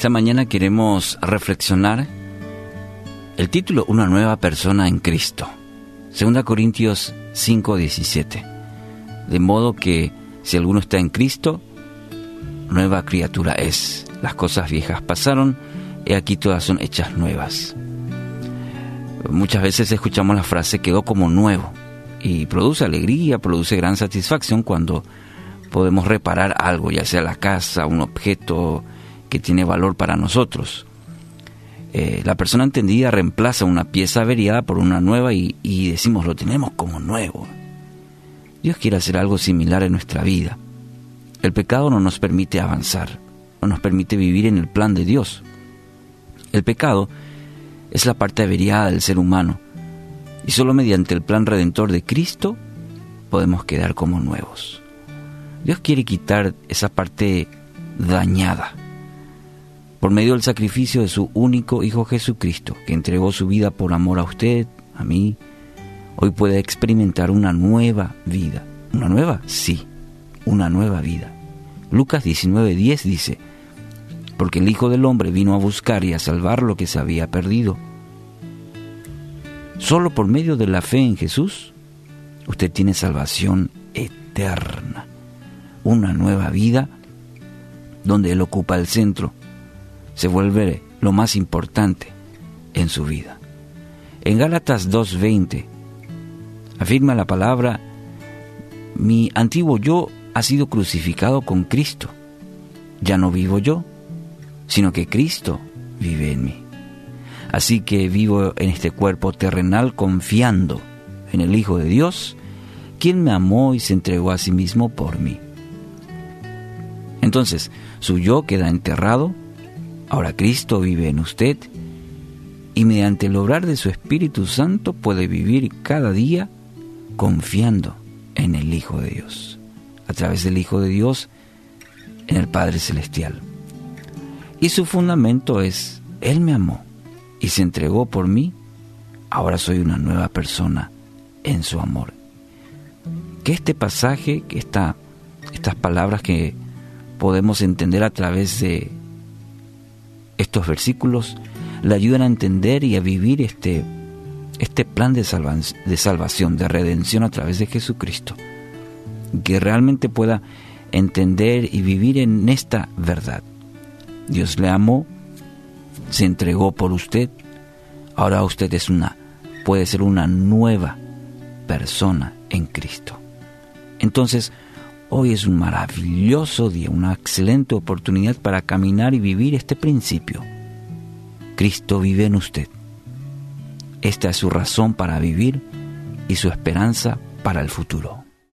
Esta mañana queremos reflexionar el título Una nueva persona en Cristo. 2 Corintios 5:17. De modo que si alguno está en Cristo, nueva criatura es. Las cosas viejas pasaron, y aquí todas son hechas nuevas. Muchas veces escuchamos la frase quedó como nuevo y produce alegría, produce gran satisfacción cuando podemos reparar algo, ya sea la casa, un objeto que tiene valor para nosotros. Eh, la persona entendida reemplaza una pieza averiada por una nueva y, y decimos lo tenemos como nuevo. Dios quiere hacer algo similar en nuestra vida. El pecado no nos permite avanzar, no nos permite vivir en el plan de Dios. El pecado es la parte averiada del ser humano y solo mediante el plan redentor de Cristo podemos quedar como nuevos. Dios quiere quitar esa parte dañada por medio del sacrificio de su único Hijo Jesucristo, que entregó su vida por amor a usted, a mí, hoy puede experimentar una nueva vida. ¿Una nueva? Sí, una nueva vida. Lucas 19:10 dice, porque el Hijo del Hombre vino a buscar y a salvar lo que se había perdido. Solo por medio de la fe en Jesús, usted tiene salvación eterna, una nueva vida donde Él ocupa el centro, se vuelve lo más importante en su vida. En Gálatas 2.20 afirma la palabra, mi antiguo yo ha sido crucificado con Cristo. Ya no vivo yo, sino que Cristo vive en mí. Así que vivo en este cuerpo terrenal confiando en el Hijo de Dios, quien me amó y se entregó a sí mismo por mí. Entonces, su yo queda enterrado, ahora Cristo vive en usted y mediante el obrar de su Espíritu Santo puede vivir cada día confiando en el Hijo de Dios, a través del Hijo de Dios en el Padre Celestial. Y su fundamento es, Él me amó y se entregó por mí, ahora soy una nueva persona en su amor. Que este pasaje, que esta, estas palabras que podemos entender a través de estos versículos, le ayuden a entender y a vivir este, este plan de, de salvación, de redención a través de Jesucristo. Que realmente pueda entender y vivir en esta verdad. Dios le amó se entregó por usted, ahora usted es una, puede ser una nueva persona en Cristo. Entonces, hoy es un maravilloso día, una excelente oportunidad para caminar y vivir este principio. Cristo vive en usted. Esta es su razón para vivir y su esperanza para el futuro.